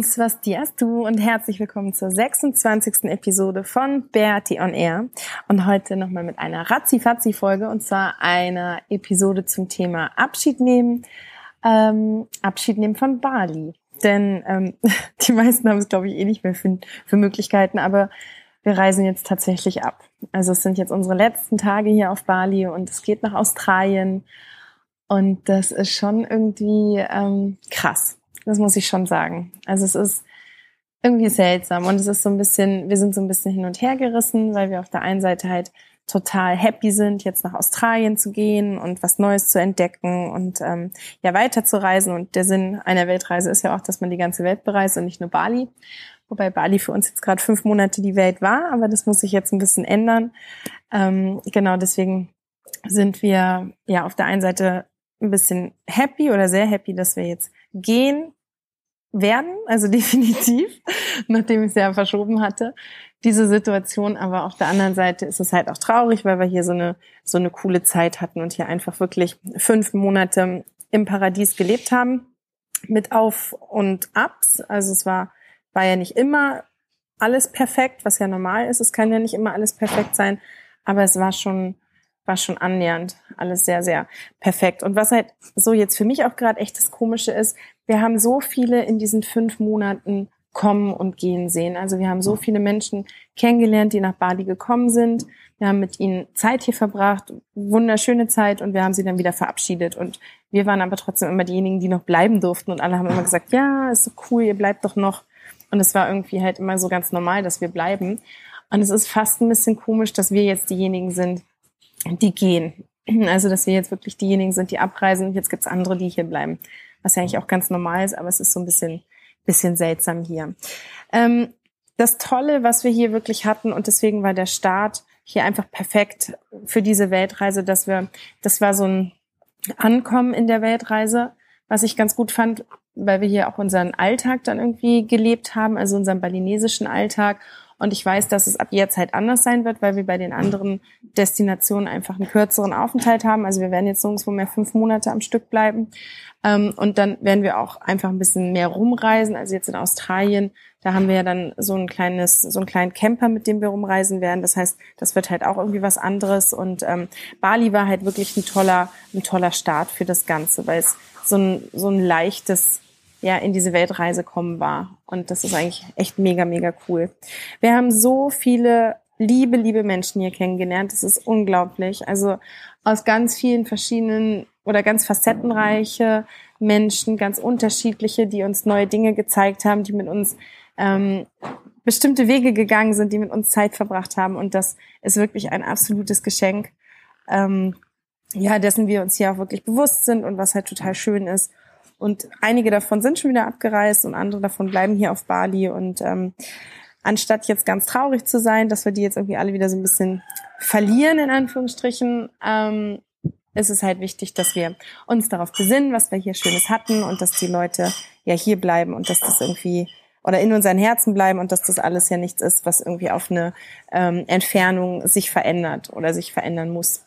Um Swastiastu und herzlich willkommen zur 26. Episode von Bertie on Air. Und heute nochmal mit einer Razzi-Fazzi-Folge und zwar einer Episode zum Thema Abschied nehmen. Ähm, Abschied nehmen von Bali. Denn ähm, die meisten haben es, glaube ich, eh nicht mehr für, für Möglichkeiten, aber wir reisen jetzt tatsächlich ab. Also es sind jetzt unsere letzten Tage hier auf Bali und es geht nach Australien. Und das ist schon irgendwie ähm, krass das muss ich schon sagen. Also es ist irgendwie seltsam und es ist so ein bisschen, wir sind so ein bisschen hin und her gerissen, weil wir auf der einen Seite halt total happy sind, jetzt nach Australien zu gehen und was Neues zu entdecken und ähm, ja weiter zu reisen. Und der Sinn einer Weltreise ist ja auch, dass man die ganze Welt bereist und nicht nur Bali. Wobei Bali für uns jetzt gerade fünf Monate die Welt war, aber das muss sich jetzt ein bisschen ändern. Ähm, genau, deswegen sind wir ja auf der einen Seite ein bisschen happy oder sehr happy, dass wir jetzt gehen werden, also definitiv, nachdem ich es ja verschoben hatte, diese Situation. Aber auf der anderen Seite ist es halt auch traurig, weil wir hier so eine, so eine coole Zeit hatten und hier einfach wirklich fünf Monate im Paradies gelebt haben, mit Auf und Abs. Also es war, war ja nicht immer alles perfekt, was ja normal ist. Es kann ja nicht immer alles perfekt sein, aber es war schon war schon annähernd alles sehr, sehr perfekt. Und was halt so jetzt für mich auch gerade echt das Komische ist, wir haben so viele in diesen fünf Monaten kommen und gehen sehen. Also wir haben so viele Menschen kennengelernt, die nach Bali gekommen sind. Wir haben mit ihnen Zeit hier verbracht, wunderschöne Zeit und wir haben sie dann wieder verabschiedet. Und wir waren aber trotzdem immer diejenigen, die noch bleiben durften und alle haben immer gesagt, ja, ist so cool, ihr bleibt doch noch. Und es war irgendwie halt immer so ganz normal, dass wir bleiben. Und es ist fast ein bisschen komisch, dass wir jetzt diejenigen sind, die gehen. Also, dass wir jetzt wirklich diejenigen sind, die abreisen jetzt gibt's andere, die hier bleiben. Was ja eigentlich auch ganz normal ist, aber es ist so ein bisschen, bisschen seltsam hier. Ähm, das Tolle, was wir hier wirklich hatten, und deswegen war der Start hier einfach perfekt für diese Weltreise, dass wir, das war so ein Ankommen in der Weltreise, was ich ganz gut fand, weil wir hier auch unseren Alltag dann irgendwie gelebt haben, also unseren balinesischen Alltag und ich weiß, dass es ab jetzt halt anders sein wird, weil wir bei den anderen Destinationen einfach einen kürzeren Aufenthalt haben. Also wir werden jetzt nirgendwo mehr fünf Monate am Stück bleiben. Ähm, und dann werden wir auch einfach ein bisschen mehr rumreisen. Also jetzt in Australien, da haben wir ja dann so ein kleines, so einen kleinen Camper, mit dem wir rumreisen werden. Das heißt, das wird halt auch irgendwie was anderes. Und ähm, Bali war halt wirklich ein toller, ein toller Start für das Ganze, weil es so ein, so ein leichtes ja in diese Weltreise kommen war. Und das ist eigentlich echt mega, mega cool. Wir haben so viele liebe, liebe Menschen hier kennengelernt. Das ist unglaublich. Also aus ganz vielen verschiedenen oder ganz facettenreiche Menschen, ganz unterschiedliche, die uns neue Dinge gezeigt haben, die mit uns ähm, bestimmte Wege gegangen sind, die mit uns Zeit verbracht haben. Und das ist wirklich ein absolutes Geschenk, ähm, ja, dessen wir uns hier auch wirklich bewusst sind und was halt total schön ist. Und einige davon sind schon wieder abgereist und andere davon bleiben hier auf Bali. Und ähm, anstatt jetzt ganz traurig zu sein, dass wir die jetzt irgendwie alle wieder so ein bisschen verlieren, in Anführungsstrichen, ähm, ist es halt wichtig, dass wir uns darauf besinnen, was wir hier Schönes hatten und dass die Leute ja hier bleiben und dass das irgendwie oder in unseren Herzen bleiben und dass das alles ja nichts ist, was irgendwie auf eine ähm, Entfernung sich verändert oder sich verändern muss.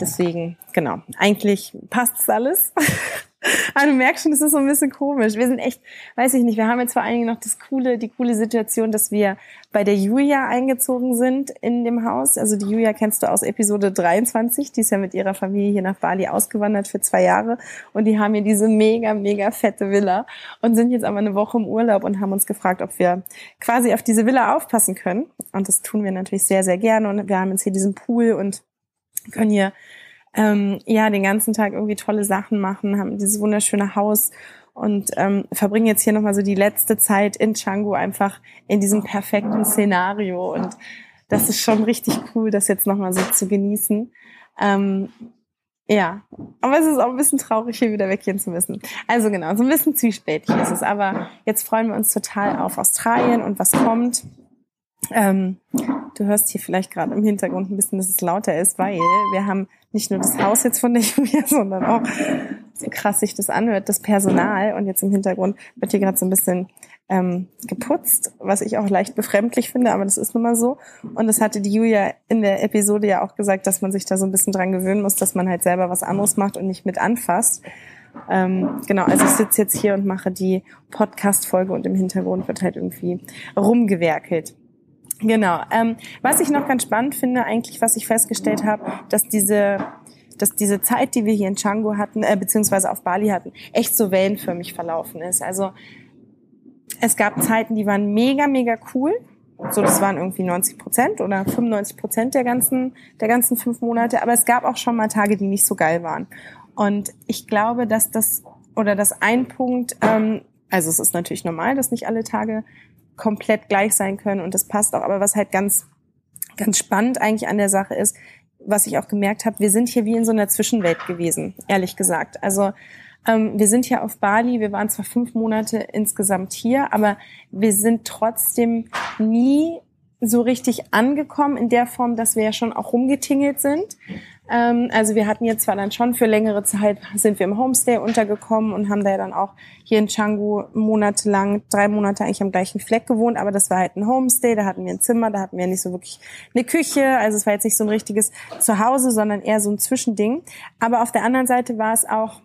Deswegen, genau, eigentlich passt es alles. Aber du merkst schon, das ist so ein bisschen komisch. Wir sind echt, weiß ich nicht, wir haben jetzt vor allen Dingen noch das coole, die coole Situation, dass wir bei der Julia eingezogen sind in dem Haus. Also die Julia kennst du aus Episode 23. Die ist ja mit ihrer Familie hier nach Bali ausgewandert für zwei Jahre. Und die haben hier diese mega, mega fette Villa und sind jetzt aber eine Woche im Urlaub und haben uns gefragt, ob wir quasi auf diese Villa aufpassen können. Und das tun wir natürlich sehr, sehr gerne. Und wir haben jetzt hier diesen Pool und können hier ähm, ja den ganzen Tag irgendwie tolle Sachen machen, haben dieses wunderschöne Haus und ähm, verbringen jetzt hier nochmal so die letzte Zeit in Canggu einfach in diesem perfekten Szenario. Und das ist schon richtig cool, das jetzt nochmal so zu genießen. Ähm, ja, aber es ist auch ein bisschen traurig, hier wieder weggehen zu müssen. Also genau, so ein bisschen zwiespältig ist es. Aber jetzt freuen wir uns total auf Australien und was kommt. Ähm, du hörst hier vielleicht gerade im Hintergrund ein bisschen, dass es lauter ist, weil wir haben nicht nur das Haus jetzt von der Julia, sondern auch, so krass sich das anhört, das Personal. Und jetzt im Hintergrund wird hier gerade so ein bisschen ähm, geputzt, was ich auch leicht befremdlich finde, aber das ist nun mal so. Und das hatte die Julia in der Episode ja auch gesagt, dass man sich da so ein bisschen dran gewöhnen muss, dass man halt selber was anderes macht und nicht mit anfasst. Ähm, genau, also ich sitze jetzt hier und mache die Podcast-Folge und im Hintergrund wird halt irgendwie rumgewerkelt. Genau. Ähm, was ich noch ganz spannend finde, eigentlich, was ich festgestellt habe, dass diese dass diese Zeit, die wir hier in Canggu hatten, äh, beziehungsweise auf Bali hatten, echt so wellenförmig verlaufen ist. Also es gab Zeiten, die waren mega, mega cool. So, das waren irgendwie 90 Prozent oder 95 Prozent der ganzen, der ganzen fünf Monate. Aber es gab auch schon mal Tage, die nicht so geil waren. Und ich glaube, dass das oder dass ein Punkt, ähm, also es ist natürlich normal, dass nicht alle Tage komplett gleich sein können und das passt auch. Aber was halt ganz, ganz spannend eigentlich an der Sache ist, was ich auch gemerkt habe, wir sind hier wie in so einer Zwischenwelt gewesen, ehrlich gesagt. Also ähm, wir sind hier auf Bali, wir waren zwar fünf Monate insgesamt hier, aber wir sind trotzdem nie so richtig angekommen in der Form, dass wir ja schon auch rumgetingelt sind. Ähm, also wir hatten jetzt zwar dann schon für längere Zeit sind wir im Homestay untergekommen und haben da ja dann auch hier in Canggu monatelang, drei Monate eigentlich am gleichen Fleck gewohnt, aber das war halt ein Homestay, da hatten wir ein Zimmer, da hatten wir nicht so wirklich eine Küche, also es war jetzt nicht so ein richtiges Zuhause, sondern eher so ein Zwischending. Aber auf der anderen Seite war es auch,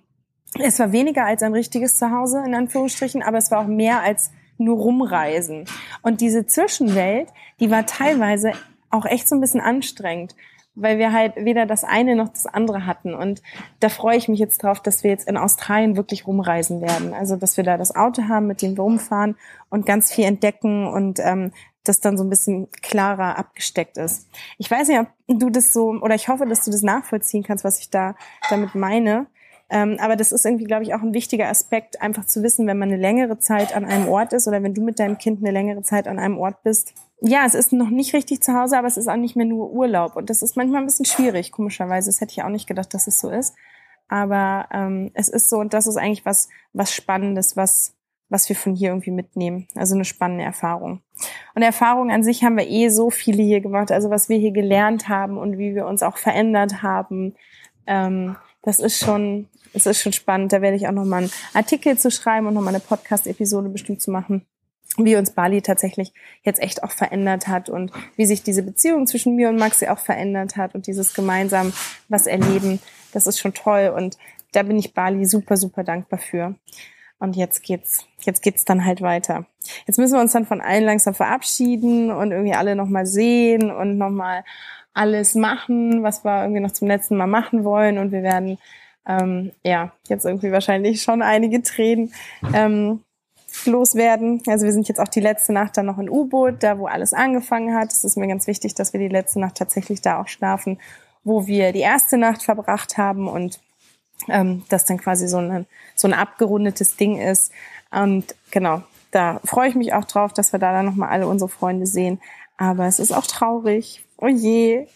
es war weniger als ein richtiges Zuhause, in Anführungsstrichen, aber es war auch mehr als nur rumreisen. Und diese Zwischenwelt, die war teilweise auch echt so ein bisschen anstrengend weil wir halt weder das eine noch das andere hatten. Und da freue ich mich jetzt drauf, dass wir jetzt in Australien wirklich rumreisen werden. Also, dass wir da das Auto haben, mit dem wir rumfahren und ganz viel entdecken und ähm, das dann so ein bisschen klarer abgesteckt ist. Ich weiß nicht, ob du das so, oder ich hoffe, dass du das nachvollziehen kannst, was ich da damit meine. Ähm, aber das ist irgendwie, glaube ich, auch ein wichtiger Aspekt, einfach zu wissen, wenn man eine längere Zeit an einem Ort ist oder wenn du mit deinem Kind eine längere Zeit an einem Ort bist. Ja, es ist noch nicht richtig zu Hause, aber es ist auch nicht mehr nur Urlaub. Und das ist manchmal ein bisschen schwierig, komischerweise. Das hätte ich auch nicht gedacht, dass es so ist. Aber ähm, es ist so, und das ist eigentlich was, was Spannendes, was, was wir von hier irgendwie mitnehmen. Also eine spannende Erfahrung. Und Erfahrungen an sich haben wir eh so viele hier gemacht. Also was wir hier gelernt haben und wie wir uns auch verändert haben. Ähm, das ist schon, es ist schon spannend. Da werde ich auch nochmal einen Artikel zu schreiben und nochmal eine Podcast-Episode bestimmt zu machen, wie uns Bali tatsächlich jetzt echt auch verändert hat und wie sich diese Beziehung zwischen mir und Maxi auch verändert hat und dieses gemeinsam was erleben. Das ist schon toll und da bin ich Bali super, super dankbar für. Und jetzt geht's, jetzt geht's dann halt weiter. Jetzt müssen wir uns dann von allen langsam verabschieden und irgendwie alle nochmal sehen und nochmal alles machen, was wir irgendwie noch zum letzten Mal machen wollen. Und wir werden ähm, ja jetzt irgendwie wahrscheinlich schon einige Tränen ähm, loswerden. Also wir sind jetzt auch die letzte Nacht dann noch in U-Boot, da wo alles angefangen hat. Es ist mir ganz wichtig, dass wir die letzte Nacht tatsächlich da auch schlafen, wo wir die erste Nacht verbracht haben und ähm, das dann quasi so, ein so ein abgerundetes Ding ist. Und genau, da freue ich mich auch drauf, dass wir da dann nochmal alle unsere Freunde sehen. Aber es ist auch traurig, oh je.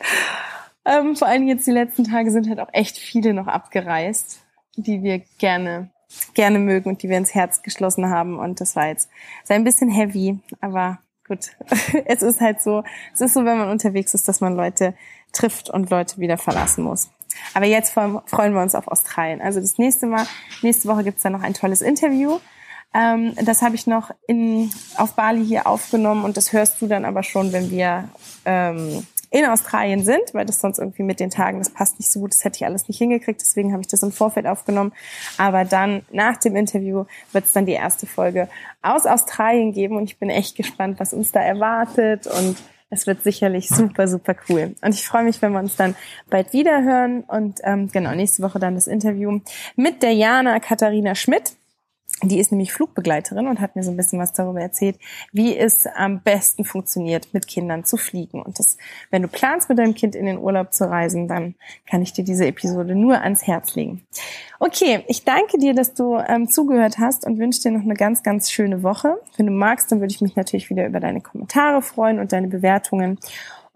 Ähm, vor allem jetzt die letzten Tage sind halt auch echt viele noch abgereist, die wir gerne, gerne mögen und die wir ins Herz geschlossen haben. Und das war jetzt ist ein bisschen heavy, aber gut. es ist halt so, es ist so, wenn man unterwegs ist, dass man Leute trifft und Leute wieder verlassen muss. Aber jetzt freuen wir uns auf Australien. Also das nächste Mal, nächste Woche gibt's dann noch ein tolles Interview. Ähm, das habe ich noch in, auf Bali hier aufgenommen und das hörst du dann aber schon, wenn wir ähm, in Australien sind, weil das sonst irgendwie mit den Tagen, das passt nicht so gut, das hätte ich alles nicht hingekriegt, deswegen habe ich das im Vorfeld aufgenommen. Aber dann nach dem Interview wird es dann die erste Folge aus Australien geben und ich bin echt gespannt, was uns da erwartet und es wird sicherlich super, super cool. Und ich freue mich, wenn wir uns dann bald wieder hören und ähm, genau, nächste Woche dann das Interview mit der Jana Katharina Schmidt. Die ist nämlich Flugbegleiterin und hat mir so ein bisschen was darüber erzählt, wie es am besten funktioniert, mit Kindern zu fliegen. Und das, wenn du planst, mit deinem Kind in den Urlaub zu reisen, dann kann ich dir diese Episode nur ans Herz legen. Okay, ich danke dir, dass du ähm, zugehört hast und wünsche dir noch eine ganz, ganz schöne Woche. Wenn du magst, dann würde ich mich natürlich wieder über deine Kommentare freuen und deine Bewertungen.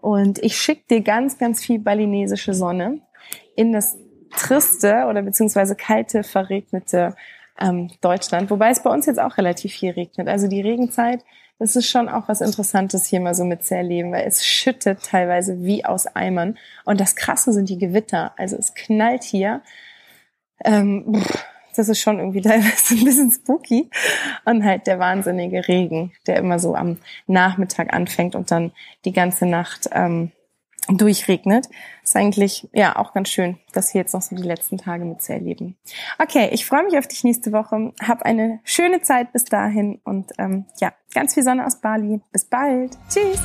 Und ich schicke dir ganz, ganz viel balinesische Sonne in das triste oder beziehungsweise kalte, verregnete ähm, Deutschland, wobei es bei uns jetzt auch relativ viel regnet. Also die Regenzeit, das ist schon auch was Interessantes hier mal so mit zu erleben, weil es schüttet teilweise wie aus Eimern. Und das Krasse sind die Gewitter. Also es knallt hier. Ähm, das ist schon irgendwie teilweise ein bisschen spooky. Und halt der wahnsinnige Regen, der immer so am Nachmittag anfängt und dann die ganze Nacht ähm, durchregnet. Ist eigentlich ja auch ganz schön, das hier jetzt noch so die letzten Tage mitzuerleben. Okay, ich freue mich auf dich nächste Woche. Hab eine schöne Zeit bis dahin und ähm, ja, ganz viel Sonne aus Bali. Bis bald. Tschüss.